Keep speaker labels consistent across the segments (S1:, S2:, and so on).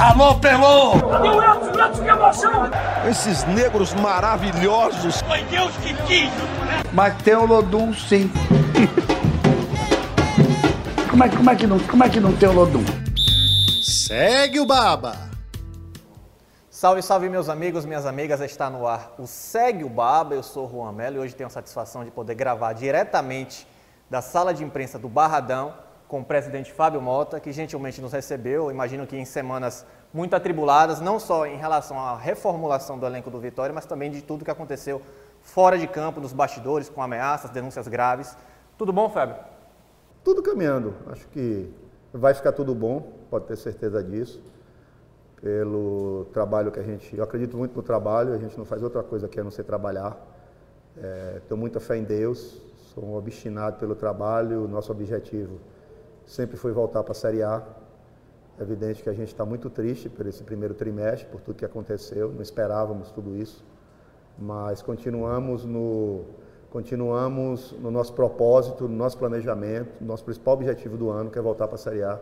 S1: Alô, Pelô!
S2: O Edson? Edson, que emoção!
S1: Esses negros maravilhosos.
S2: Foi Deus que quis!
S3: Mas tem o Lodum, sim. como, é, como, é que não, como é que não tem o Lodum?
S4: Segue o Baba!
S5: Salve, salve meus amigos, minhas amigas, está no ar o Segue o Baba, eu sou o Juan Melo e hoje tenho a satisfação de poder gravar diretamente da sala de imprensa do Barradão com o presidente Fábio Mota, que gentilmente nos recebeu, imagino que em semanas muito atribuladas, não só em relação à reformulação do elenco do Vitória, mas também de tudo que aconteceu fora de campo, nos bastidores, com ameaças, denúncias graves. Tudo bom, Fábio?
S6: Tudo caminhando. Acho que vai ficar tudo bom, pode ter certeza disso. Pelo trabalho que a gente. Eu acredito muito no trabalho, a gente não faz outra coisa que a não ser trabalhar. É, tenho muita fé em Deus, sou obstinado pelo trabalho. Nosso objetivo sempre foi voltar para a Série A. É evidente que a gente está muito triste por esse primeiro trimestre, por tudo que aconteceu, não esperávamos tudo isso, mas continuamos no, continuamos no nosso propósito, no nosso planejamento, no nosso principal objetivo do ano, que é voltar para a Série A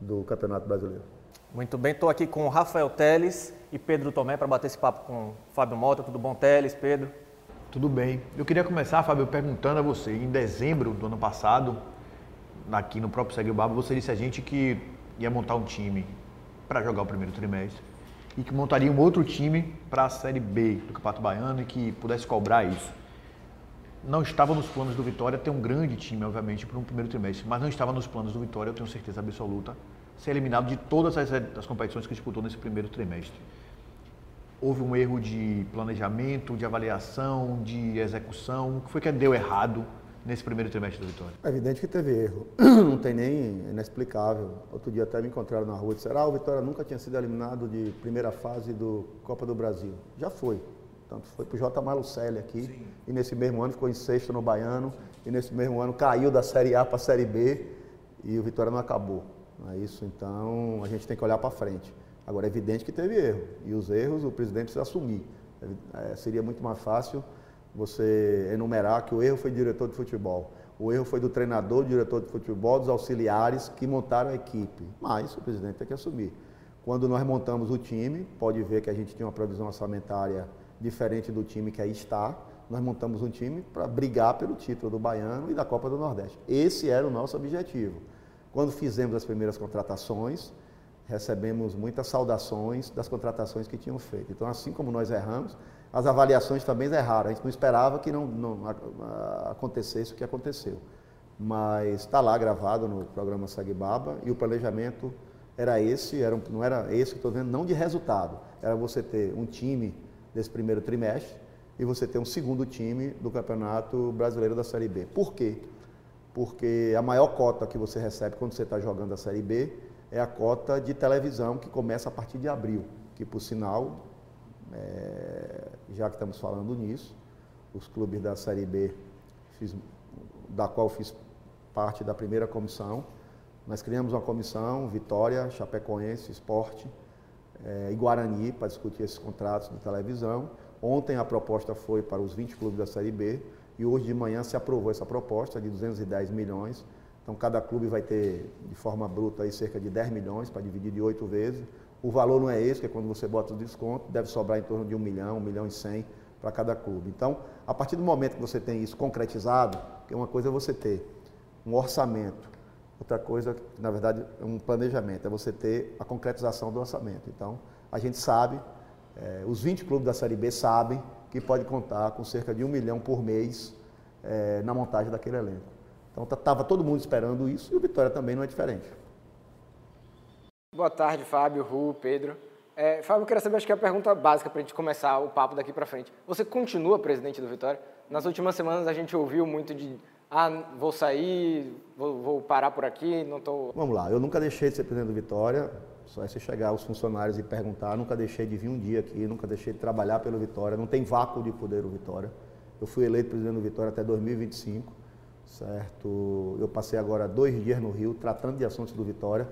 S6: do Campeonato Brasileiro.
S5: Muito bem, estou aqui com o Rafael Teles e Pedro Tomé para bater esse papo com o Fábio Mota. Tudo bom, Teles, Pedro?
S7: Tudo bem. Eu queria começar, Fábio, perguntando a você, em dezembro do ano passado, aqui no próprio Segue o Baba, você disse a gente que ia montar um time para jogar o primeiro trimestre e que montaria um outro time para a Série B do Campeonato Baiano e que pudesse cobrar isso. Não estava nos planos do Vitória ter um grande time, obviamente, para um primeiro trimestre, mas não estava nos planos do Vitória, eu tenho certeza absoluta, ser eliminado de todas as, as competições que disputou nesse primeiro trimestre. Houve um erro de planejamento, de avaliação, de execução. O que foi que deu errado nesse primeiro trimestre do Vitória?
S6: É evidente que teve erro, não tem nem inexplicável. Outro dia até me encontraram na rua e disseram: ah, o Vitória nunca tinha sido eliminado de primeira fase do Copa do Brasil. Já foi. Tanto foi para o J. Malucelli aqui, Sim. e nesse mesmo ano ficou em sexto no Baiano, e nesse mesmo ano caiu da Série A para a Série B, e o Vitória não acabou. Não é isso? Então a gente tem que olhar para frente. Agora é evidente que teve erro, e os erros o presidente precisa assumir. É, seria muito mais fácil você enumerar que o erro foi do diretor de futebol, o erro foi do treinador, do diretor de futebol, dos auxiliares que montaram a equipe. Mas o presidente tem que assumir. Quando nós montamos o time, pode ver que a gente tinha uma previsão orçamentária diferente do time que aí está. Nós montamos um time para brigar pelo título do Baiano e da Copa do Nordeste. Esse era o nosso objetivo. Quando fizemos as primeiras contratações, recebemos muitas saudações das contratações que tinham feito. Então, assim como nós erramos, as avaliações também erraram. A gente não esperava que não, não acontecesse o que aconteceu. Mas está lá gravado no programa Sagbaba e o planejamento era esse, era, não era esse que estou vendo, não de resultado. Era você ter um time desse primeiro trimestre e você ter um segundo time do Campeonato Brasileiro da Série B. Por quê? Porque a maior cota que você recebe quando você está jogando a Série B é a cota de televisão que começa a partir de abril, que por sinal é, já que estamos falando nisso, os clubes da Série B, fiz, da qual fiz parte da primeira comissão, nós criamos uma comissão, Vitória, Chapecoense, Esporte é, e Guarani, para discutir esses contratos de televisão. Ontem a proposta foi para os 20 clubes da Série B e hoje de manhã se aprovou essa proposta de 210 milhões. Então cada clube vai ter de forma bruta aí cerca de 10 milhões para dividir de oito vezes. O valor não é esse, que é quando você bota o desconto, deve sobrar em torno de um milhão, um milhão e cem para cada clube. Então, a partir do momento que você tem isso concretizado, que uma coisa é você ter um orçamento, outra coisa, na verdade, é um planejamento, é você ter a concretização do orçamento. Então, a gente sabe, é, os 20 clubes da Série B sabem que pode contar com cerca de um milhão por mês é, na montagem daquele elenco. Então, estava todo mundo esperando isso e o Vitória também não é diferente.
S8: Boa tarde, Fábio, Ru, Pedro. É, Fábio, eu queria saber, acho que é a pergunta básica para a gente começar o papo daqui para frente. Você continua presidente do Vitória? Nas últimas semanas a gente ouviu muito de ah, vou sair, vou, vou parar por aqui, não estou...
S6: Tô... Vamos lá, eu nunca deixei de ser presidente do Vitória, só é você chegar aos funcionários e perguntar, nunca deixei de vir um dia aqui, nunca deixei de trabalhar pelo Vitória, não tem vácuo de poder o Vitória. Eu fui eleito presidente do Vitória até 2025, certo? Eu passei agora dois dias no Rio tratando de assuntos do Vitória,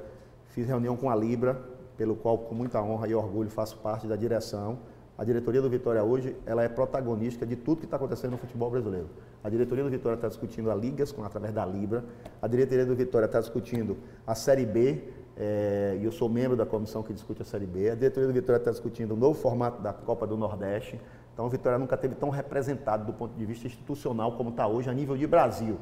S6: Fiz reunião com a Libra, pelo qual com muita honra e orgulho faço parte da direção. A diretoria do Vitória hoje, ela é protagonista de tudo que está acontecendo no futebol brasileiro. A diretoria do Vitória está discutindo a ligas com, através da Libra. A diretoria do Vitória está discutindo a Série B, é, e eu sou membro da comissão que discute a Série B. A diretoria do Vitória está discutindo o novo formato da Copa do Nordeste. Então, o Vitória nunca teve tão representado do ponto de vista institucional como está hoje a nível de Brasil.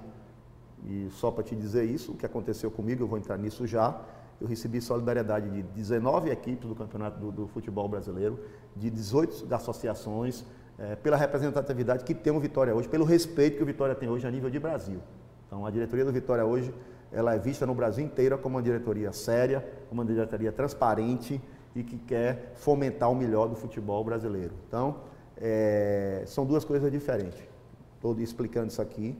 S6: E só para te dizer isso, o que aconteceu comigo, eu vou entrar nisso já. Eu recebi solidariedade de 19 equipes do Campeonato do, do Futebol Brasileiro, de 18 associações, é, pela representatividade que tem o Vitória hoje, pelo respeito que o Vitória tem hoje a nível de Brasil. Então, a diretoria do Vitória hoje, ela é vista no Brasil inteiro como uma diretoria séria, uma diretoria transparente e que quer fomentar o melhor do futebol brasileiro. Então, é, são duas coisas diferentes. Estou explicando isso aqui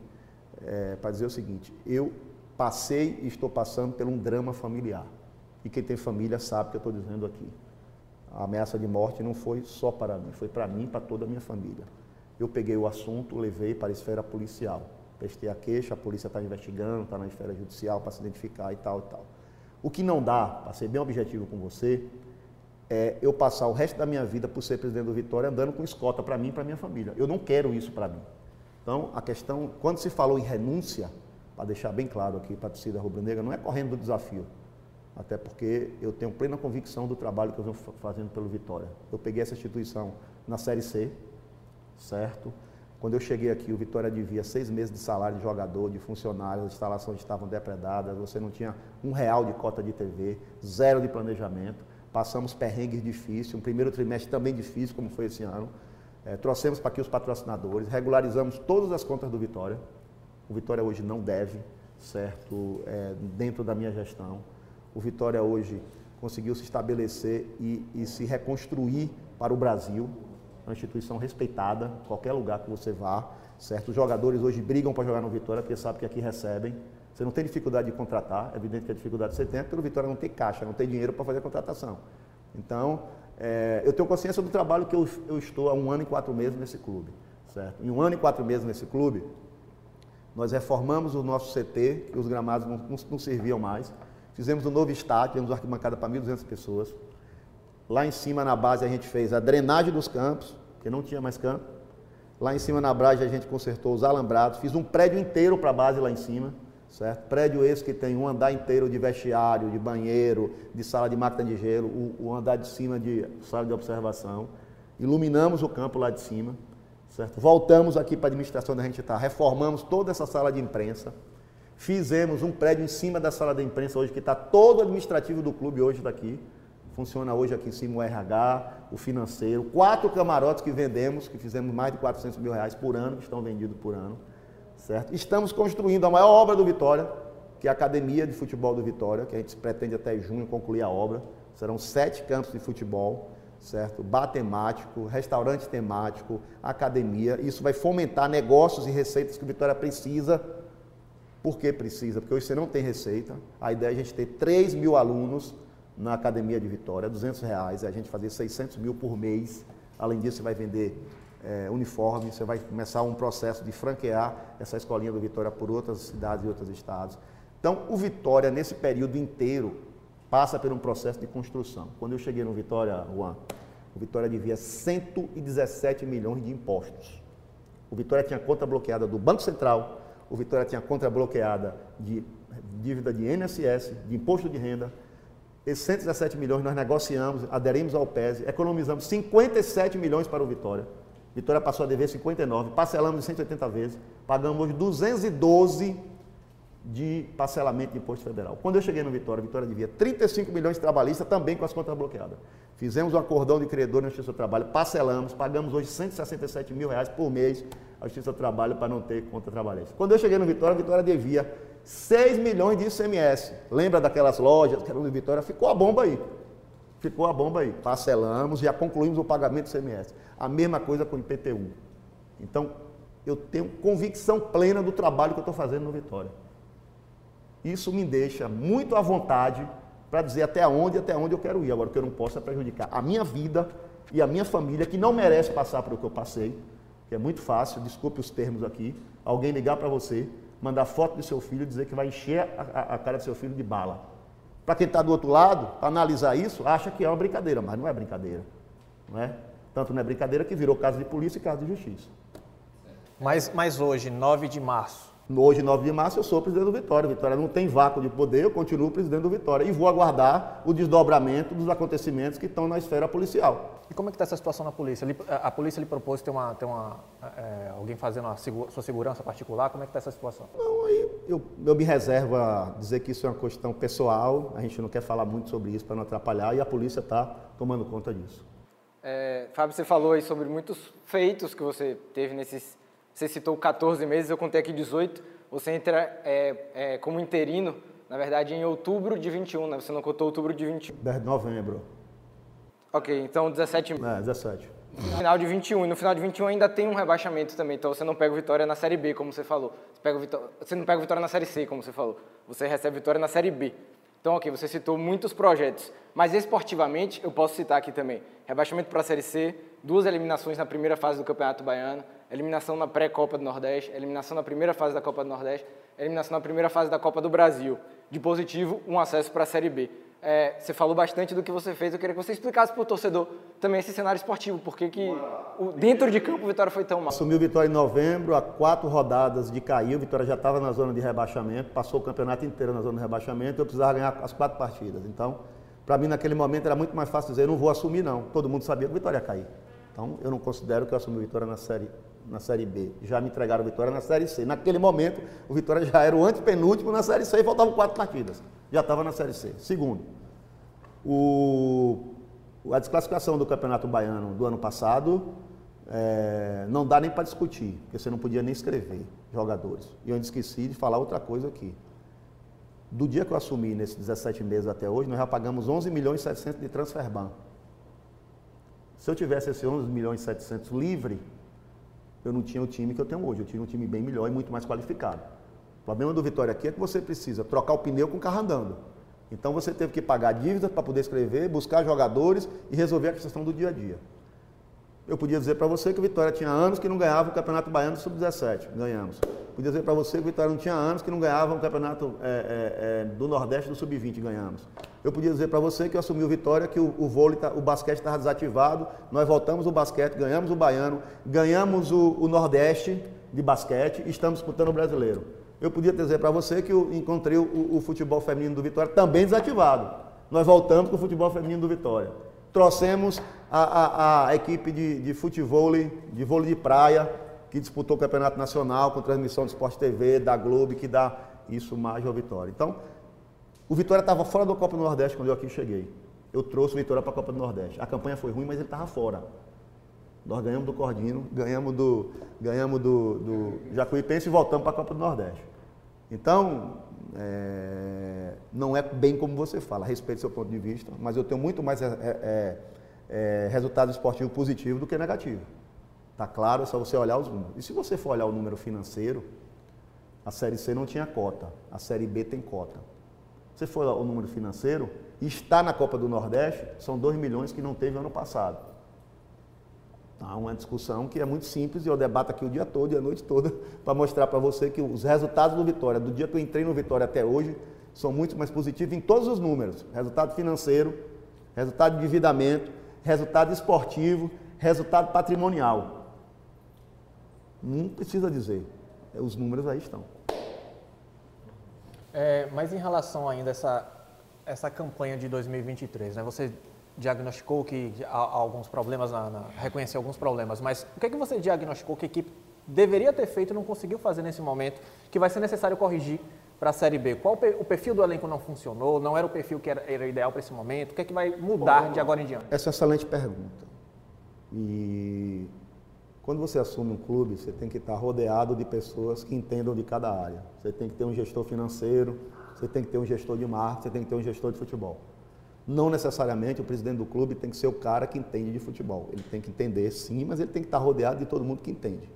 S6: é, para dizer o seguinte: eu passei e estou passando por um drama familiar. E quem tem família sabe o que eu estou dizendo aqui. A ameaça de morte não foi só para mim, foi para mim e para toda a minha família. Eu peguei o assunto, levei para a esfera policial. Prestei a queixa, a polícia está investigando, está na esfera judicial para se identificar e tal e tal. O que não dá, para ser bem objetivo com você, é eu passar o resto da minha vida por ser presidente do Vitória andando com escota para mim e para minha família. Eu não quero isso para mim. Então, a questão, quando se falou em renúncia, para deixar bem claro aqui para a torcida rubro-negra, não é correndo do desafio. Até porque eu tenho plena convicção do trabalho que eu venho fazendo pelo Vitória. Eu peguei essa instituição na Série C, certo? Quando eu cheguei aqui, o Vitória devia seis meses de salário de jogador, de funcionário, as instalações estavam depredadas, você não tinha um real de cota de TV, zero de planejamento. Passamos perrengues difíceis, um primeiro trimestre também difícil, como foi esse ano. É, trouxemos para aqui os patrocinadores, regularizamos todas as contas do Vitória. O Vitória hoje não deve, certo? É, dentro da minha gestão. O Vitória hoje conseguiu se estabelecer e, e se reconstruir para o Brasil. Uma instituição respeitada, qualquer lugar que você vá, certo? Os jogadores hoje brigam para jogar no Vitória porque sabem que aqui recebem. Você não tem dificuldade de contratar, é evidente que a dificuldade você tem é porque o Vitória não tem caixa, não tem dinheiro para fazer a contratação. Então, é, eu tenho consciência do trabalho que eu, eu, estou há um ano e quatro meses nesse clube. Certo? Em um ano e quatro meses nesse clube, nós reformamos o nosso CT, que os gramados não, não, não serviam mais. Fizemos um novo estádio, tivemos arquibancada para 1.200 pessoas. Lá em cima, na base, a gente fez a drenagem dos campos, porque não tinha mais campo. Lá em cima, na base, a gente consertou os alambrados. Fiz um prédio inteiro para a base lá em cima certo? Prédio esse que tem um andar inteiro de vestiário, de banheiro, de sala de máquina de gelo, o, o andar de cima de sala de observação. Iluminamos o campo lá de cima, certo? Voltamos aqui para a administração onde a gente está, reformamos toda essa sala de imprensa, fizemos um prédio em cima da sala de imprensa hoje, que está todo administrativo do clube hoje daqui, funciona hoje aqui em cima o RH, o financeiro, quatro camarotes que vendemos, que fizemos mais de 400 mil reais por ano, que estão vendidos por ano. Certo? Estamos construindo a maior obra do Vitória, que é a Academia de Futebol do Vitória, que a gente pretende até junho concluir a obra. Serão sete campos de futebol, certo? Bar temático, restaurante temático, academia. Isso vai fomentar negócios e receitas que Vitória precisa. Por que precisa? Porque hoje você não tem receita. A ideia é a gente ter 3 mil alunos na Academia de Vitória, 200 reais, é a gente fazer 600 mil por mês. Além disso, você vai vender é, uniforme, você vai começar um processo de franquear essa escolinha do Vitória por outras cidades e outros estados. Então, o Vitória, nesse período inteiro, passa por um processo de construção. Quando eu cheguei no Vitória, Juan, o Vitória devia 117 milhões de impostos. O Vitória tinha conta bloqueada do Banco Central, o Vitória tinha conta bloqueada de dívida de INSS, de imposto de renda. Esses 117 milhões nós negociamos, aderimos ao PES, economizamos 57 milhões para o Vitória. Vitória passou a dever 59, parcelamos em 180 vezes, pagamos hoje 212 de parcelamento de imposto federal. Quando eu cheguei no Vitória, Vitória devia 35 milhões de trabalhistas, também com as contas bloqueadas. Fizemos um acordão de credor na Justiça do Trabalho, parcelamos, pagamos hoje 167 mil reais por mês à Justiça do Trabalho para não ter conta trabalhista. Quando eu cheguei no Vitória, Vitória devia 6 milhões de ICMS. Lembra daquelas lojas que eram de Vitória? Ficou a bomba aí. Ficou a bomba aí. Parcelamos, já concluímos o pagamento do ICMS. A mesma coisa com o IPTU. Então, eu tenho convicção plena do trabalho que eu estou fazendo no Vitória. Isso me deixa muito à vontade para dizer até onde até onde eu quero ir. Agora, o que eu não posso é prejudicar a minha vida e a minha família, que não merece passar por o que eu passei, que é muito fácil, desculpe os termos aqui, alguém ligar para você, mandar foto do seu filho e dizer que vai encher a, a, a cara do seu filho de bala. Para quem está do outro lado, analisar isso, acha que é uma brincadeira, mas não é brincadeira. Não é? Tanto não é brincadeira que virou caso de polícia e caso de justiça.
S5: Mas, mas hoje, 9 de março,
S6: Hoje, 9 de março, eu sou presidente do Vitória. Vitória não tem vácuo de poder, eu continuo presidente do Vitória. E vou aguardar o desdobramento dos acontecimentos que estão na esfera policial.
S5: E como é que está essa situação na polícia? A polícia lhe propôs ter, uma, ter uma, é, alguém fazendo a sua segurança particular? Como é que está essa situação?
S6: Não, aí eu, eu me reservo a dizer que isso é uma questão pessoal, a gente não quer falar muito sobre isso para não atrapalhar e a polícia está tomando conta disso.
S8: É, Fábio, você falou aí sobre muitos feitos que você teve nesses. Você citou 14 meses, eu contei aqui 18. Você entra é, é, como interino, na verdade, em outubro de 21, né? Você não contou outubro de 21.
S6: 10 de novembro,
S8: Ok, então 17
S6: é, 17.
S8: No final de 21. E no final de 21 ainda tem um rebaixamento também. Então você não pega Vitória na Série B, como você falou. Você, pega o Vitó- você não pega Vitória na Série C, como você falou. Você recebe Vitória na Série B. Então, ok, você citou muitos projetos. Mas esportivamente, eu posso citar aqui também. Rebaixamento para a Série C, duas eliminações na primeira fase do Campeonato Baiano, eliminação na pré-Copa do Nordeste, eliminação na primeira fase da Copa do Nordeste, eliminação na primeira fase da Copa do Brasil. De positivo, um acesso para a Série B. É, você falou bastante do que você fez, eu queria que você explicasse para o torcedor também esse cenário esportivo, por que o- dentro de campo o Vitória foi tão mal.
S6: Assumiu o Vitória em novembro, a quatro rodadas de cair, o Vitória já estava na zona de rebaixamento, passou o campeonato inteiro na zona de rebaixamento, eu precisava ganhar as quatro partidas. Então, para mim naquele momento era muito mais fácil dizer, eu não vou assumir não. Todo mundo sabia que o Vitória ia cair. Então, eu não considero que eu assumi o Vitória na série, na série B. Já me entregaram Vitória na série C. Naquele momento, o Vitória já era o antepenúltimo na série C e faltavam quatro partidas. Já estava na série C. Segundo, o, a desclassificação do Campeonato Baiano do ano passado é, não dá nem para discutir, porque você não podia nem escrever jogadores. E eu esqueci de falar outra coisa aqui. Do dia que eu assumi, nesses 17 meses até hoje, nós já pagamos 11 milhões e 700 de transferban. Se eu tivesse esse 11 milhões e 700 livre, eu não tinha o time que eu tenho hoje. Eu tinha um time bem melhor e muito mais qualificado. O problema do Vitória aqui é que você precisa trocar o pneu com o carro andando. Então você teve que pagar dívidas para poder escrever, buscar jogadores e resolver a questão do dia a dia. Eu podia dizer para você que o Vitória tinha anos que não ganhava o Campeonato Baiano Sub-17. Ganhamos. Podia dizer para você que o Vitória não tinha anos que não ganhava o Campeonato é, é, é, do Nordeste do Sub-20. Ganhamos. Eu podia dizer para você que eu assumi o Vitória, que o, o vôlei, tá- o basquete estava desativado. Nós voltamos o basquete, ganhamos o Baiano, ganhamos o, o Nordeste de basquete e estamos disputando o Brasileiro. Eu podia dizer para você que eu encontrei o, o futebol feminino do Vitória também desativado. Nós voltamos com o futebol feminino do Vitória. Trouxemos a, a- a equipe de, de futebol, de vôlei de praia, que disputou o Campeonato Nacional com transmissão de Esporte TV, da Globo, que dá isso mais ao Vitória. Então, o Vitória estava fora da Copa do Nordeste quando eu aqui cheguei. Eu trouxe o Vitória para a Copa do Nordeste. A campanha foi ruim, mas ele estava fora. Nós ganhamos do Cordino, ganhamos do, ganhamos do, do Jacuipense e voltamos para a Copa do Nordeste. Então, é, não é bem como você fala, respeito seu ponto de vista, mas eu tenho muito mais é, é, é, resultado esportivo positivo do que negativo. Tá claro, é só você olhar os números. E se você for olhar o número financeiro, a Série C não tinha cota, a Série B tem cota. Se for o número financeiro, está na Copa do Nordeste, são 2 milhões que não teve ano passado. Tá uma discussão que é muito simples e eu debato aqui o dia todo e a noite toda para mostrar para você que os resultados do Vitória, do dia que eu entrei no Vitória até hoje, são muito mais positivos em todos os números. Resultado financeiro, resultado de endividamento, resultado esportivo, resultado patrimonial. Não precisa dizer. Os números aí estão.
S5: É, mas em relação ainda a essa, essa campanha de 2023, né? Você diagnosticou que há, há alguns problemas, na, na, reconheceu alguns problemas, mas o que, é que você diagnosticou que a equipe deveria ter feito e não conseguiu fazer nesse momento, que vai ser necessário corrigir para a Série B? Qual o perfil do elenco não funcionou? Não era o perfil que era, era ideal para esse momento? O que é que vai mudar de agora em diante?
S6: Essa é uma excelente pergunta. E quando você assume um clube, você tem que estar rodeado de pessoas que entendam de cada área. Você tem que ter um gestor financeiro, você tem que ter um gestor de marketing, você tem que ter um gestor de futebol. Não necessariamente o presidente do clube tem que ser o cara que entende de futebol. Ele tem que entender sim, mas ele tem que estar rodeado de todo mundo que entende.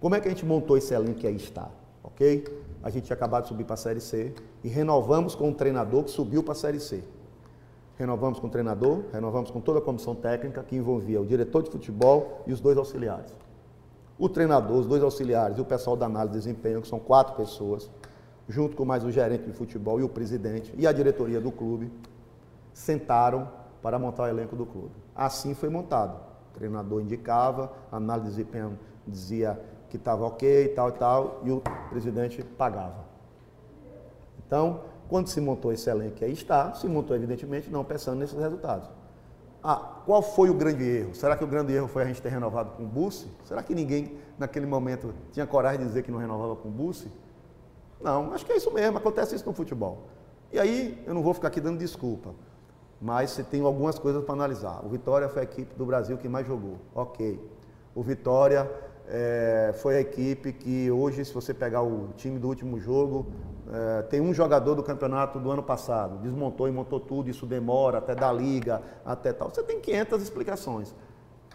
S6: Como é que a gente montou esse elenco que aí está? Ok? A gente tinha acabado de subir para a Série C e renovamos com um treinador que subiu para a Série C. Renovamos com o treinador, renovamos com toda a comissão técnica que envolvia o diretor de futebol e os dois auxiliares. O treinador, os dois auxiliares e o pessoal da análise de desempenho, que são quatro pessoas, junto com mais o gerente de futebol e o presidente e a diretoria do clube, sentaram para montar o elenco do clube. Assim foi montado. O treinador indicava, a análise de desempenho dizia que estava ok, tal e tal, e o presidente pagava. Então, quando se montou esse elenco que aí está, se montou evidentemente não pensando nesses resultados. Ah, qual foi o grande erro? Será que o grande erro foi a gente ter renovado com o Bussi? Será que ninguém naquele momento tinha coragem de dizer que não renovava com o Bussi? Não, acho que é isso mesmo, acontece isso no futebol. E aí, eu não vou ficar aqui dando desculpa, mas você tem algumas coisas para analisar. O Vitória foi a equipe do Brasil que mais jogou, ok. O Vitória é, foi a equipe que hoje, se você pegar o time do último jogo, é, tem um jogador do campeonato do ano passado, desmontou e montou tudo, isso demora até da liga, até tal. Você tem 500 explicações,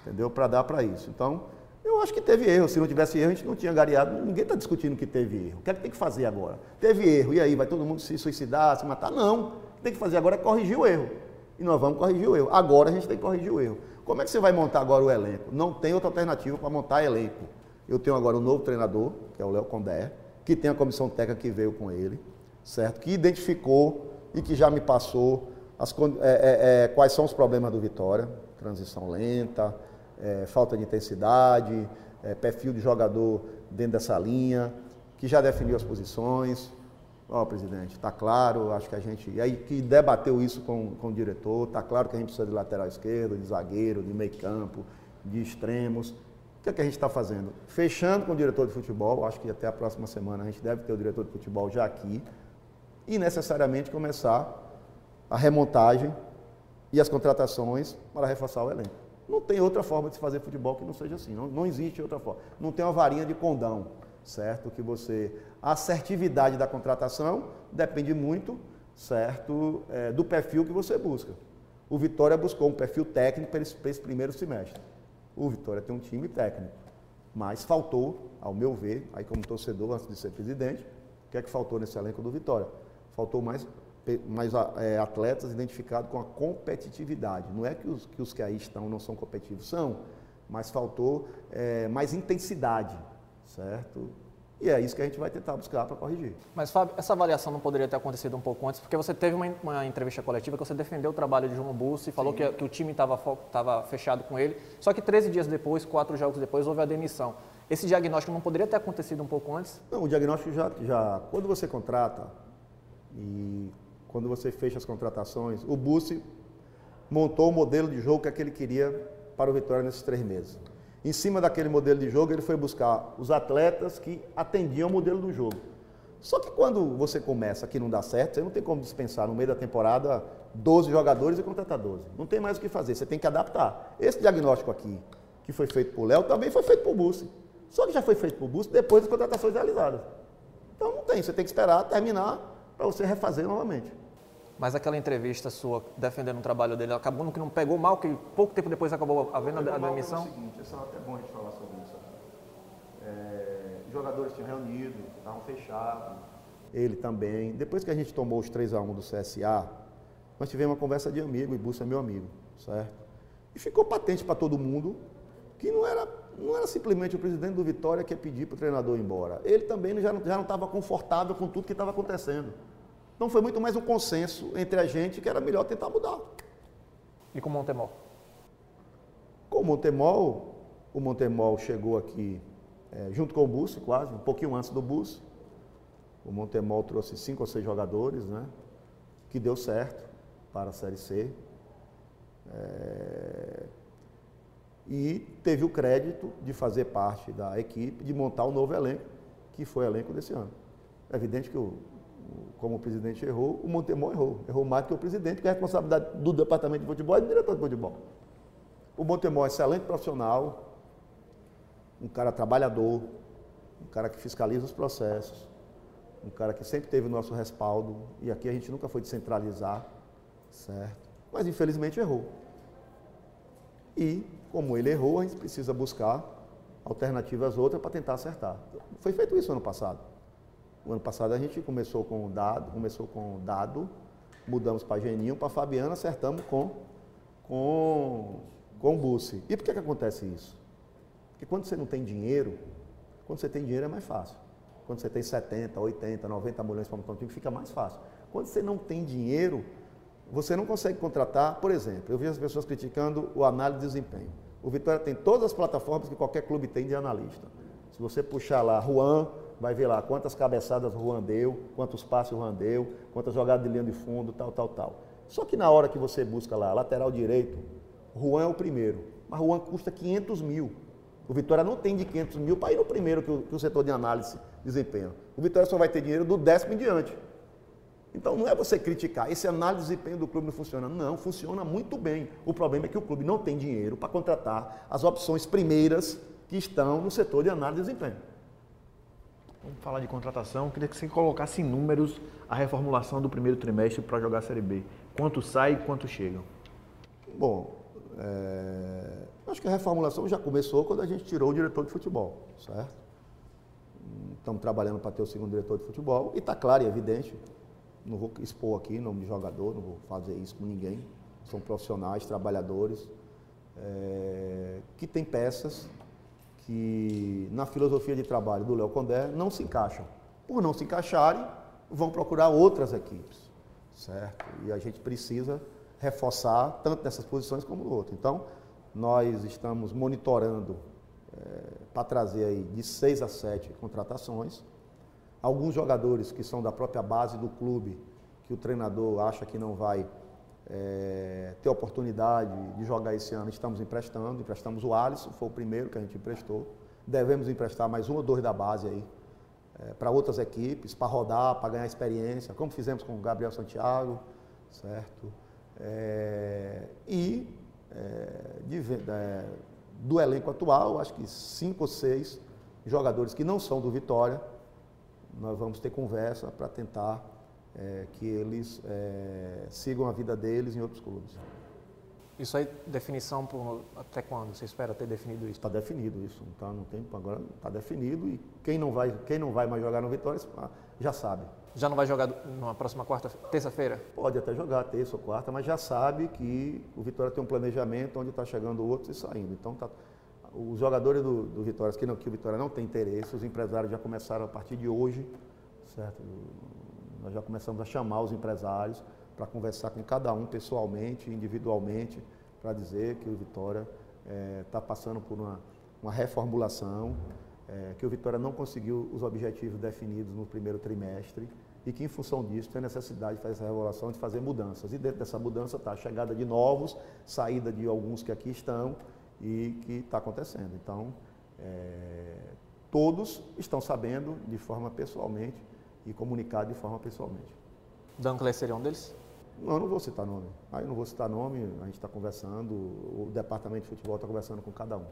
S6: entendeu? Para dar para isso. Então, eu acho que teve erro. Se não tivesse erro, a gente não tinha gareado. Ninguém está discutindo que teve erro. O que é que tem que fazer agora? Teve erro, e aí? Vai todo mundo se suicidar, se matar? Não. O que tem que fazer agora é corrigir o erro. E nós vamos corrigir o erro. Agora a gente tem que corrigir o erro. Como é que você vai montar agora o elenco? Não tem outra alternativa para montar elenco. Eu tenho agora um novo treinador, que é o Léo Condé que tem a comissão técnica que veio com ele, certo? Que identificou e que já me passou as, é, é, é, quais são os problemas do Vitória, transição lenta, é, falta de intensidade, é, perfil de jogador dentro dessa linha, que já definiu as posições. Ó, oh, presidente, está claro, acho que a gente. E aí que debateu isso com, com o diretor, está claro que a gente precisa de lateral esquerdo, de zagueiro, de meio campo, de extremos. O que, é que a gente está fazendo? Fechando com o diretor de futebol, acho que até a próxima semana a gente deve ter o diretor de futebol já aqui, e necessariamente começar a remontagem e as contratações para reforçar o elenco. Não tem outra forma de se fazer futebol que não seja assim, não, não existe outra forma. Não tem uma varinha de condão, certo? Que você. A assertividade da contratação depende muito, certo, é, do perfil que você busca. O Vitória buscou um perfil técnico para esse, para esse primeiro semestre. O Vitória tem um time técnico, mas faltou, ao meu ver, aí como torcedor, antes de ser presidente, o que é que faltou nesse elenco do Vitória? Faltou mais, mais é, atletas identificados com a competitividade. Não é que os, que os que aí estão não são competitivos, são, mas faltou é, mais intensidade, certo? E é isso que a gente vai tentar buscar para corrigir.
S5: Mas, Fábio, essa avaliação não poderia ter acontecido um pouco antes, porque você teve uma, uma entrevista coletiva que você defendeu o trabalho de João Bussi, falou que, que, o time estava fechado com ele, só que 13 dias depois, quatro jogos depois, houve a demissão. Esse diagnóstico não poderia ter acontecido um pouco antes?
S6: Não, o diagnóstico já, já quando você contrata e quando você fecha as contratações, o Bussi montou o modelo de jogo que, é que ele queria para o Vitória nesses três meses. Em cima daquele modelo de jogo, ele foi buscar os atletas que atendiam o modelo do jogo. Só que quando você começa que não dá certo, você não tem como dispensar no meio da temporada 12 jogadores e contratar 12. Não tem mais o que fazer, você tem que adaptar. Esse diagnóstico aqui, que foi feito por Léo, também foi feito por Bussi. Só que já foi feito por Bussi depois das contratações realizadas. Então não tem, você tem que esperar terminar para você refazer novamente.
S5: Mas aquela entrevista sua defendendo o trabalho dele, acabou que não pegou mal, que pouco tempo depois acabou havendo a, a demissão? É
S6: o seguinte, isso é até bom a gente falar sobre isso. É, jogadores tinham reunido, estavam fechados. Ele também. Depois que a gente tomou os 3 a 1 do CSA, nós tivemos uma conversa de amigo, e Bussa é meu amigo, certo? E ficou patente para todo mundo que não era, não era simplesmente o presidente do Vitória que ia pedir para o treinador ir embora. Ele também já não estava confortável com tudo que estava acontecendo. Então foi muito mais um consenso entre a gente que era melhor tentar mudar.
S5: E com o Montemol?
S6: Com o Montemol, o Montemol chegou aqui é, junto com o Bus, quase, um pouquinho antes do Bus. O Montemol trouxe cinco ou seis jogadores, né? Que deu certo para a Série C. É, e teve o crédito de fazer parte da equipe, de montar o um novo elenco, que foi o elenco desse ano. É evidente que o, como o presidente errou, o Montemor errou. Errou mais que o presidente, porque a responsabilidade do departamento de futebol é do diretor de futebol. O Montemor é excelente profissional, um cara trabalhador, um cara que fiscaliza os processos, um cara que sempre teve o nosso respaldo, e aqui a gente nunca foi descentralizar, certo? Mas infelizmente errou. E, como ele errou, a gente precisa buscar alternativas outras para tentar acertar. Foi feito isso ano passado. O ano passado a gente começou com o dado, começou com o dado, mudamos para Geninho, para Fabiana, acertamos com com com o Bussi. E por que, que acontece isso? Porque quando você não tem dinheiro, quando você tem dinheiro é mais fácil. Quando você tem 70, 80, 90 milhões para montar um time, fica mais fácil. Quando você não tem dinheiro, você não consegue contratar, por exemplo, eu vi as pessoas criticando o análise de desempenho. O Vitória tem todas as plataformas que qualquer clube tem de analista. Se você puxar lá Juan, vai ver lá quantas cabeçadas o Juan deu, quantos passes o Juan deu, quantas jogadas de linha de fundo, tal, tal, tal. Só que na hora que você busca lá, lateral direito, Juan é o primeiro, mas Juan custa 500 mil. O Vitória não tem de 500 mil para ir no primeiro que o, que o setor de análise desempenha. O Vitória só vai ter dinheiro do décimo em diante. Então não é você criticar, esse análise de desempenho do clube não funciona. Não, funciona muito bem. O problema é que o clube não tem dinheiro para contratar as opções primeiras que estão no setor de análise de desempenho.
S7: Vamos falar de contratação. Queria que você colocasse em números a reformulação do primeiro trimestre para jogar a Série B. Quanto sai e quanto chegam?
S6: Bom, é... acho que a reformulação já começou quando a gente tirou o diretor de futebol, certo? Estamos trabalhando para ter o segundo diretor de futebol e está claro e evidente não vou expor aqui nome de jogador, não vou fazer isso com ninguém. São profissionais, trabalhadores, é, que têm peças que na filosofia de trabalho do Léo Condé não se encaixam. Por não se encaixarem, vão procurar outras equipes, certo? E a gente precisa reforçar tanto nessas posições como no outro. Então, nós estamos monitorando é, para trazer aí de seis a sete contratações Alguns jogadores que são da própria base do clube, que o treinador acha que não vai é, ter oportunidade de jogar esse ano, estamos emprestando. Emprestamos o Alisson, foi o primeiro que a gente emprestou. Devemos emprestar mais um ou dois da base aí é, para outras equipes, para rodar, para ganhar experiência, como fizemos com o Gabriel Santiago, certo? É, e de, do elenco atual, acho que cinco ou seis jogadores que não são do Vitória nós vamos ter conversa para tentar é, que eles é, sigam a vida deles em outros clubes.
S5: Isso aí, definição por até quando? Você espera ter definido isso?
S6: Está definido isso, não tá no tempo, agora está definido e quem não, vai, quem não vai mais jogar no Vitória já sabe.
S5: Já não vai jogar na próxima quarta, terça-feira?
S6: Pode até jogar terça ou quarta, mas já sabe que o Vitória tem um planejamento onde está chegando outros e saindo. Então tá, os jogadores do, do Vitória, que, não, que o Vitória não tem interesse, os empresários já começaram a partir de hoje, certo? Nós já começamos a chamar os empresários para conversar com cada um pessoalmente, individualmente, para dizer que o Vitória está eh, é, passando por uma, uma reformulação, é, que o Vitória não conseguiu os objetivos definidos no primeiro trimestre e que, em função disso, tem necessidade de fazer essa regulação, de fazer mudanças. E dentro dessa mudança está a chegada de novos, saída de alguns que aqui estão e que está acontecendo. Então, é, todos estão sabendo de forma pessoalmente e comunicado de forma pessoalmente.
S5: Dunkley seria um deles?
S6: Não, eu não vou citar nome. Aí não vou citar nome, a gente está conversando, o departamento de futebol está conversando com cada um.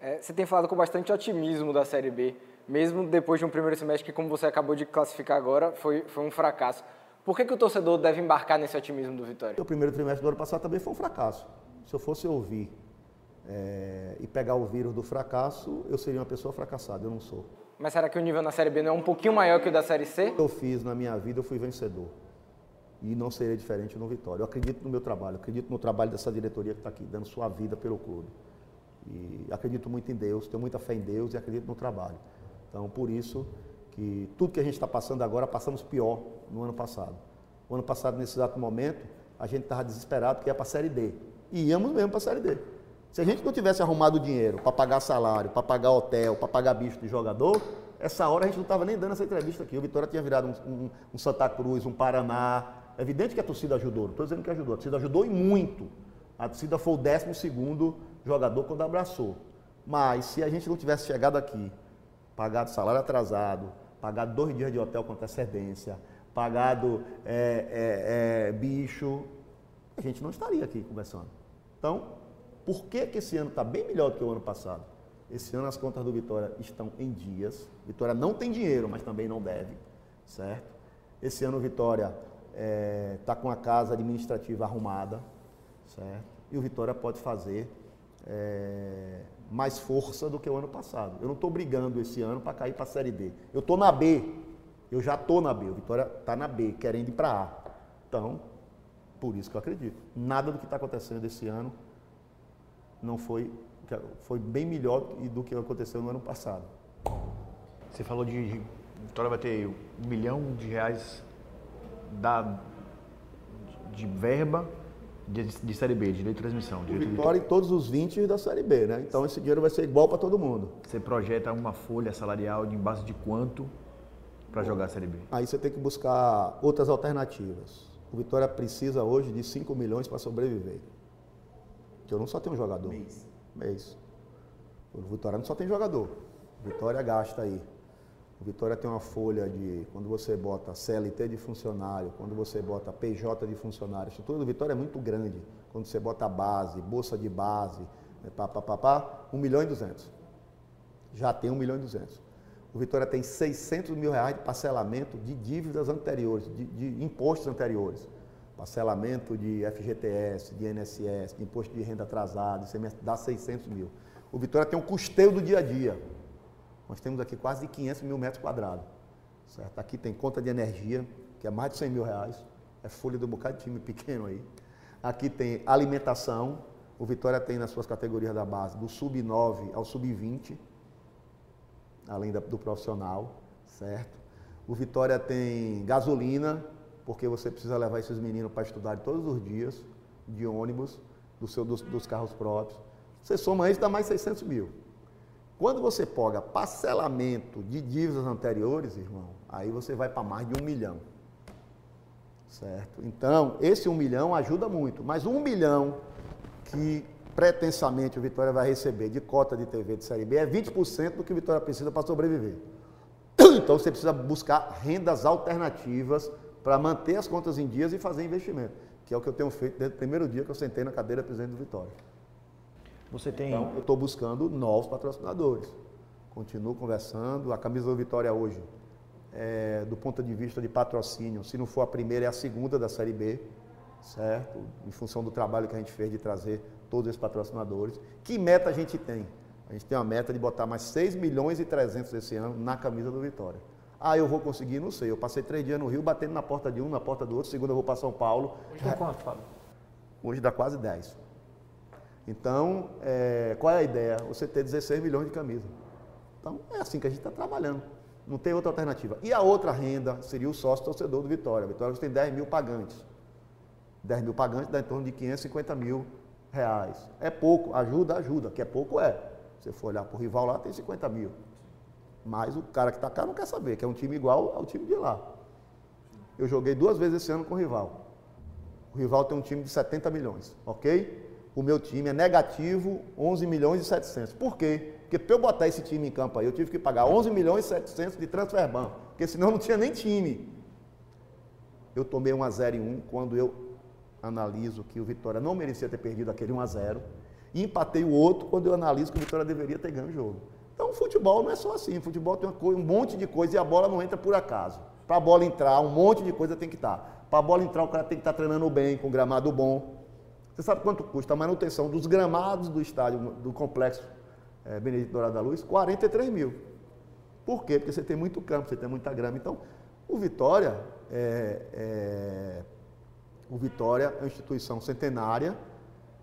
S8: É, você tem falado com bastante otimismo da Série B, mesmo depois de um primeiro semestre que, como você acabou de classificar agora, foi, foi um fracasso. Por que, que o torcedor deve embarcar nesse otimismo do Vitória?
S6: O primeiro trimestre do ano passado também foi um fracasso. Se eu fosse ouvir é, e pegar o vírus do fracasso, eu seria uma pessoa fracassada, eu não sou.
S8: Mas será que o nível na Série B não é um pouquinho maior que o da Série C?
S6: Eu fiz na minha vida, eu fui vencedor. E não seria diferente no Vitória. Eu acredito no meu trabalho, acredito no trabalho dessa diretoria que está aqui, dando sua vida pelo clube. E acredito muito em Deus, tenho muita fé em Deus e acredito no trabalho. Então, por isso que tudo que a gente está passando agora, passamos pior no ano passado. O ano passado, nesse exato momento, a gente estava desesperado porque ia para a Série D. E íamos mesmo para a Série D. Se a gente não tivesse arrumado dinheiro para pagar salário, para pagar hotel, para pagar bicho de jogador, essa hora a gente não estava nem dando essa entrevista aqui. O Vitória tinha virado um, um, um, Santa Cruz, um Paraná. É evidente que a torcida ajudou, não estou dizendo que ajudou, a torcida ajudou e muito. A torcida foi o 12 jogador quando abraçou. Mas se a gente não tivesse chegado aqui, pagado salário atrasado, pagado dois dias de hotel com antecedência, pagado é, é, é, bicho, a gente não estaria aqui conversando. Então, por que, que esse ano está bem melhor do que o ano passado? Esse ano as contas do Vitória estão em dias. Vitória não tem dinheiro, mas também não deve, certo? Esse ano o Vitória está é, tá com a casa administrativa arrumada, certo? E o Vitória pode fazer é, mais força do que o ano passado. Eu não estou brigando esse ano para cair para a Série D. Eu estou na B. Eu já estou na B. O Vitória está na B, querendo ir para A. Então, por isso que eu acredito. Nada do que está acontecendo esse ano não foi, foi bem melhor do que aconteceu no ano passado.
S7: Você falou de Vitória vai ter um milhão de reais da, de verba De, de Série B, direito de transmissão. Direito de...
S6: Vitória em todos os 20 da Série B, né? Então esse dinheiro vai ser igual para todo mundo.
S7: Você projeta uma folha salarial de em base de quanto para jogar a Série B?
S6: Aí você tem que buscar outras alternativas. O Vitória precisa hoje de 5 milhões para sobreviver. Que eu não só tenho um jogador. Mês. Mês. O Vitória não só tem jogador. O Vitória gasta aí. O Vitória tem uma folha de, quando você bota CLT de funcionário, quando você bota PJ de funcionário, a estrutura do Vitória é muito grande. Quando você bota base, bolsa de base, né, pá, pá, pá, pá, 1 milhão e 200. Já tem 1 milhão e 200. O Vitória tem 600 mil reais de parcelamento de dívidas anteriores, de, de impostos anteriores. Parcelamento de FGTS, de INSS, de imposto de renda atrasado, ICMS, dá 600 mil. O Vitória tem um custeio do dia a dia. Nós temos aqui quase 500 mil metros quadrados. Certo? Aqui tem conta de energia, que é mais de 100 mil reais. É folha do bocado de time pequeno aí. Aqui tem alimentação. O Vitória tem nas suas categorias da base, do sub-9 ao sub-20 além da, do profissional, certo? O Vitória tem gasolina, porque você precisa levar esses meninos para estudar todos os dias, de ônibus, do seu, dos, dos carros próprios. Você soma isso, dá mais 600 mil. Quando você paga parcelamento de dívidas anteriores, irmão, aí você vai para mais de um milhão. Certo? Então, esse um milhão ajuda muito, mas um milhão que pretensamente o Vitória vai receber de cota de TV de Série B é 20% do que o Vitória precisa para sobreviver. Então você precisa buscar rendas alternativas para manter as contas em dias e fazer investimento, que é o que eu tenho feito desde o primeiro dia que eu sentei na cadeira presidente do Vitória.
S7: Você tem.
S6: Então, eu estou buscando novos patrocinadores. Continuo conversando. A camisa do Vitória hoje, é, do ponto de vista de patrocínio, se não for a primeira, é a segunda da Série B, certo? Em função do trabalho que a gente fez de trazer todos esses patrocinadores. Que meta a gente tem? A gente tem uma meta de botar mais 6 milhões e 300 esse ano na camisa do Vitória. Ah, eu vou conseguir? Não sei. Eu passei três dias no Rio, batendo na porta de um, na porta do outro. Segunda eu vou para São Paulo.
S8: Hoje dá quanto, Fábio?
S6: Hoje dá quase 10. Então, é, qual é a ideia? Você ter 16 milhões de camisa. Então, é assim que a gente está trabalhando. Não tem outra alternativa. E a outra renda seria o sócio torcedor do Vitória. A Vitória tem 10 mil pagantes. 10 mil pagantes dá em torno de 550 mil reais. É pouco, ajuda, ajuda, que é pouco é. Se você for olhar para o rival lá, tem 50 mil. Mas o cara que está cá não quer saber, que é um time igual ao time de lá. Eu joguei duas vezes esse ano com o rival. O rival tem um time de 70 milhões, ok? O meu time é negativo 11 milhões e 700. Por quê? Porque para eu botar esse time em campo aí, eu tive que pagar 11 milhões e 700 de transfer ban, porque senão não tinha nem time. Eu tomei 1 a 0 em 1 quando eu analiso que o Vitória não merecia ter perdido aquele 1 a 0 e empatei o outro quando eu analiso que o Vitória deveria ter ganho o jogo. Então, futebol não é só assim. Futebol tem um monte de coisa e a bola não entra por acaso. Para a bola entrar, um monte de coisa tem que estar. Para a bola entrar, o cara tem que estar treinando bem, com gramado bom. Você sabe quanto custa a manutenção dos gramados do estádio, do complexo é, Benedito Dourado da Luz? 43 mil. Por quê? Porque você tem muito campo, você tem muita grama. Então, o Vitória é, é o Vitória é uma instituição centenária,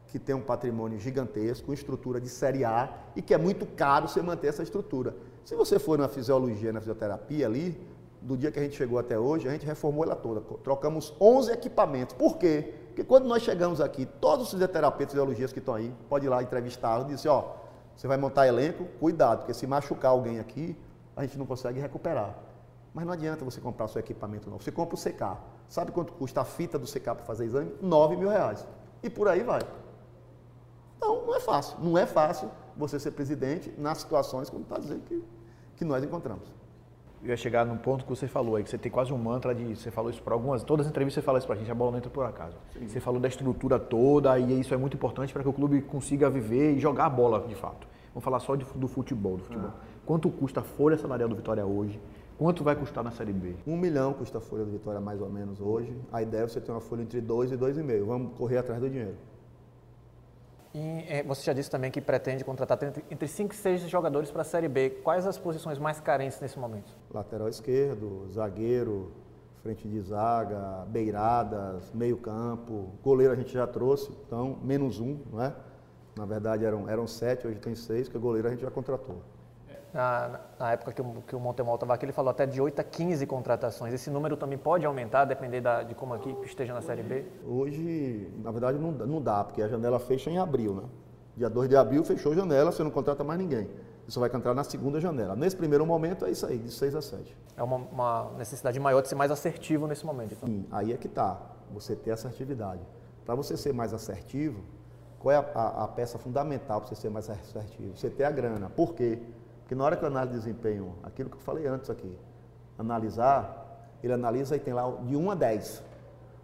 S6: que tem um patrimônio gigantesco, estrutura de Série A e que é muito caro você manter essa estrutura. Se você for na fisiologia, na fisioterapia ali, do dia que a gente chegou até hoje, a gente reformou ela toda. Trocamos 11 equipamentos. Por quê? Porque quando nós chegamos aqui, todos os fisioterapeutas e fisiologistas que estão aí, pode ir lá entrevistá-los e dizer, ó, você vai montar elenco, cuidado, porque se machucar alguém aqui, a gente não consegue recuperar. Mas não adianta você comprar seu equipamento não. Você compra o CK. Sabe quanto custa a fita do CK para fazer exame? 9 mil reais. E por aí vai. Então, não é fácil. Não é fácil você ser presidente nas situações como está dizendo que, que nós encontramos.
S7: Eu ia chegar num ponto que você falou aí, que você tem quase um mantra de. Você falou isso para algumas. Todas as entrevistas você fala isso para a gente, a bola não entra por acaso. Sim. Você falou da estrutura toda e isso é muito importante para que o clube consiga viver e jogar a bola de fato. Vamos falar só de, do futebol. Do futebol. Ah. Quanto custa a folha salarial do Vitória hoje? Quanto vai custar na Série B?
S6: Um milhão custa a folha do Vitória mais ou menos hoje. A ideia é você ter uma folha entre dois e dois e meio. Vamos correr atrás do dinheiro.
S5: E é, você já disse também que pretende contratar entre 5 e 6 jogadores para a Série B. Quais as posições mais carentes nesse momento?
S6: Lateral esquerdo, zagueiro, frente de zaga, beiradas, meio campo. Goleiro a gente já trouxe, então menos um, não é? Na verdade eram, eram sete, hoje tem seis, porque goleiro a gente já contratou.
S5: Na, na época que o, que o Montemol estava aqui, ele falou até de 8 a 15 contratações. Esse número também pode aumentar, depender da, de como a equipe esteja na Série B?
S6: Hoje, na verdade, não, não dá, porque a janela fecha em abril, né? Dia 2 de abril fechou a janela, você não contrata mais ninguém. Você só vai entrar na segunda janela. Nesse primeiro momento é isso aí, de 6 a 7.
S5: É uma, uma necessidade maior de ser mais assertivo nesse momento. Então.
S6: Sim, aí é que está, você ter assertividade. Para você ser mais assertivo, qual é a, a, a peça fundamental para você ser mais assertivo? Você ter a grana. Por quê? Porque na hora que eu analiso desempenho, aquilo que eu falei antes aqui, analisar, ele analisa e tem lá de 1 a 10.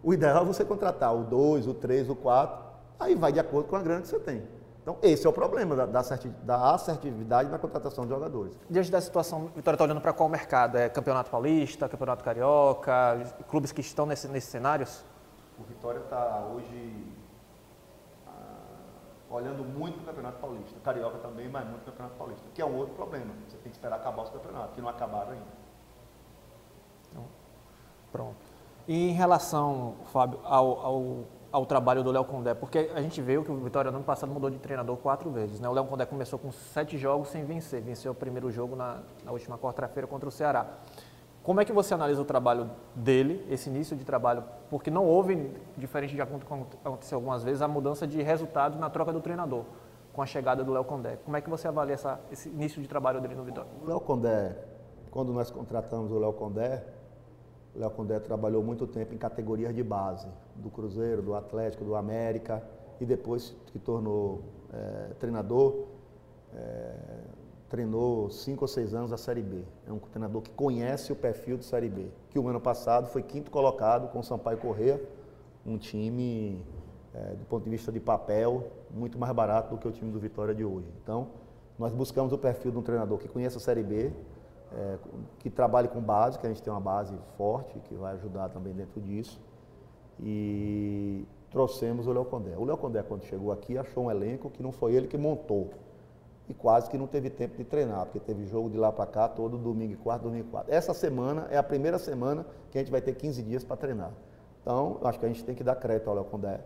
S6: O ideal é você contratar o 2, o 3, o 4, aí vai de acordo com a grana que você tem. Então, esse é o problema da, da assertividade na contratação de jogadores.
S5: Diante da situação, Vitória está olhando para qual mercado? É Campeonato Paulista, Campeonato Carioca, clubes que estão nesse, nesses cenários?
S6: O Vitória está hoje olhando muito para o Campeonato Paulista. Carioca também, mas muito para o Campeonato Paulista, que é um outro problema. Você tem que esperar acabar os campeonatos, que não acabaram ainda.
S5: Então, pronto. E em relação, Fábio, ao, ao ao trabalho do Léo Condé, porque a gente viu que o Vitória no ano passado mudou de treinador quatro vezes. Né? O Léo Condé começou com sete jogos sem vencer, venceu o primeiro jogo na, na última quarta-feira contra o Ceará. Como é que você analisa o trabalho dele, esse início de trabalho? Porque não houve, diferente de aconteceu algumas vezes, a mudança de resultado na troca do treinador com a chegada do Léo Condé. Como é que você avalia essa, esse início de trabalho dele no Vitória?
S6: O Léo Condé, quando nós contratamos o Léo Condé, o Léo Condé trabalhou muito tempo em categorias de base, do Cruzeiro, do Atlético, do América, e depois que tornou é, treinador, é, treinou cinco ou seis anos a Série B. É um treinador que conhece o perfil de Série B, que o ano passado foi quinto colocado com o Sampaio Corrêa, um time, é, do ponto de vista de papel, muito mais barato do que o time do Vitória de hoje. Então, nós buscamos o perfil de um treinador que conhece a Série B, é, que trabalhe com base, que a gente tem uma base forte, que vai ajudar também dentro disso. E trouxemos o Léo Condé. O Léo Condé, quando chegou aqui, achou um elenco que não foi ele que montou. E quase que não teve tempo de treinar, porque teve jogo de lá para cá todo domingo e quarto, domingo e quarto. Essa semana é a primeira semana que a gente vai ter 15 dias para treinar. Então, acho que a gente tem que dar crédito ao Léo Condé.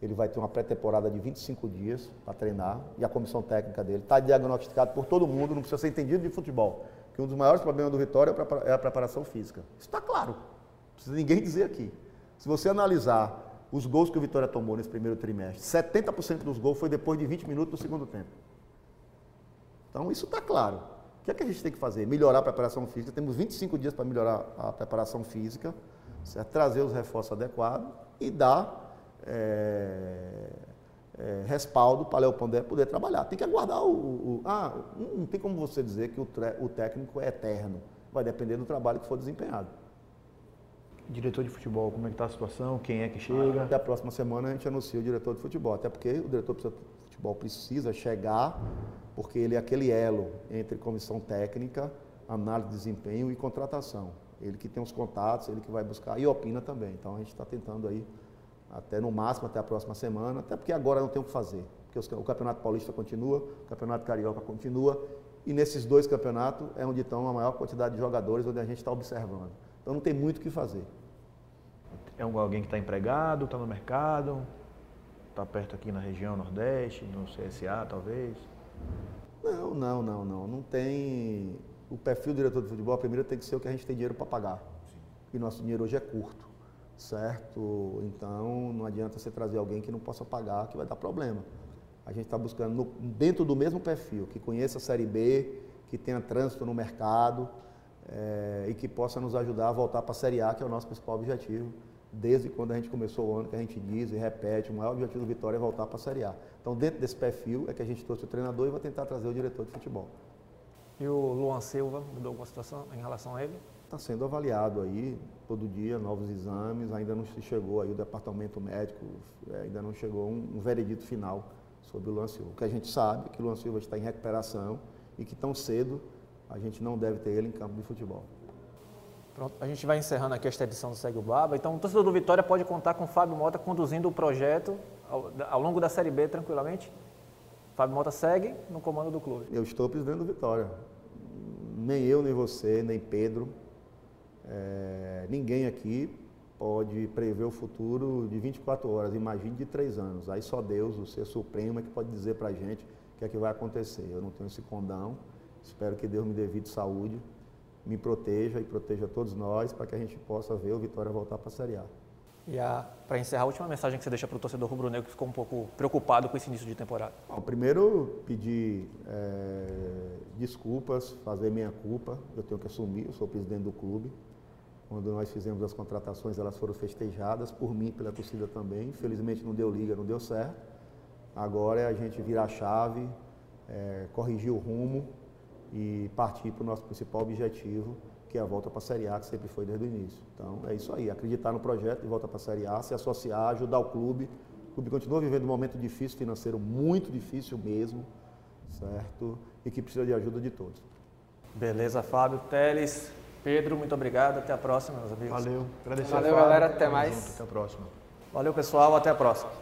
S6: Ele vai ter uma pré-temporada de 25 dias para treinar e a comissão técnica dele está diagnosticado por todo mundo, não precisa ser entendido de futebol que um dos maiores problemas do Vitória é, é a preparação física. Isso está claro. Não precisa ninguém dizer aqui. Se você analisar os gols que o Vitória tomou nesse primeiro trimestre, 70% dos gols foi depois de 20 minutos do segundo tempo. Então isso está claro. O que é que a gente tem que fazer? Melhorar a preparação física. Temos 25 dias para melhorar a preparação física, certo? trazer os reforços adequados e dar é, é, respaldo para Léo Pondé poder trabalhar. Tem que aguardar o. o, o ah, não tem como você dizer que o, o técnico é eterno. Vai depender do trabalho que for desempenhado.
S7: Diretor de futebol, como é que está a situação? Quem é que chega?
S6: Até a próxima semana a gente anuncia o diretor de futebol, até porque o diretor de futebol precisa chegar, porque ele é aquele elo entre comissão técnica, análise de desempenho e contratação. Ele que tem os contatos, ele que vai buscar e opina também. Então a gente está tentando aí até no máximo até a próxima semana, até porque agora não tem o que fazer. Porque o Campeonato Paulista continua, o Campeonato Carioca continua, e nesses dois campeonatos é onde estão a maior quantidade de jogadores, onde a gente está observando. Então não tem muito o que fazer.
S7: É alguém que está empregado, está no mercado, está perto aqui na região Nordeste, no CSA talvez?
S6: Não, não, não, não. Não tem. O perfil do diretor de futebol, primeiro tem que ser o que a gente tem dinheiro para pagar. Sim. E nosso dinheiro hoje é curto certo? Então não adianta você trazer alguém que não possa pagar, que vai dar problema. A gente está buscando no, dentro do mesmo perfil, que conheça a Série B, que tenha trânsito no mercado é, e que possa nos ajudar a voltar para a Série A, que é o nosso principal objetivo. Desde quando a gente começou o ano, que a gente diz e repete, o maior objetivo do Vitória é voltar para a Série A. Então, dentro desse perfil é que a gente trouxe o treinador e vai tentar trazer o diretor de futebol.
S5: E o Luan Silva mudou alguma situação em relação a ele?
S6: está sendo avaliado aí todo dia, novos exames, ainda não chegou aí o departamento médico, é, ainda não chegou um, um veredito final sobre o Luan Silva. O que a gente sabe é que o Luan Silva está em recuperação e que tão cedo a gente não deve ter ele em campo de futebol.
S5: Pronto, a gente vai encerrando aqui esta edição do Segue o Baba. Então, o torcedor do Vitória pode contar com o Fábio Mota conduzindo o projeto ao, ao longo da Série B tranquilamente? Fábio Mota segue no comando do clube.
S6: Eu estou presidente do Vitória. Nem eu, nem você, nem Pedro é, ninguém aqui pode prever o futuro de 24 horas, imagine de três anos. Aí só Deus, o Ser Supremo, é que pode dizer para a gente o que é que vai acontecer. Eu não tenho esse condão Espero que Deus me dê saúde, me proteja e proteja todos nós para que a gente possa ver o Vitória voltar para a Série A.
S5: E para encerrar, a última mensagem que você deixa para o torcedor rubro-negro que ficou um pouco preocupado com esse início de temporada.
S6: Bom, primeiro, pedir é, desculpas, fazer minha culpa. Eu tenho que assumir, eu sou presidente do clube. Quando nós fizemos as contratações, elas foram festejadas por mim, pela torcida também. Infelizmente não deu liga, não deu certo. Agora é a gente virar a chave, é, corrigir o rumo e partir para o nosso principal objetivo, que é a volta para a Série A, que sempre foi desde o início. Então é isso aí, acreditar no projeto de volta para a Série A, se associar, ajudar o clube. O clube continua vivendo um momento difícil financeiro, muito difícil mesmo, certo? E que precisa de ajuda de todos.
S5: Beleza, Fábio, Teles, Pedro, muito obrigado. Até a próxima, meus amigos.
S7: Valeu. Agradecer
S8: Valeu, galera. Até mais.
S7: Até a próxima.
S5: Valeu, pessoal. Até a próxima.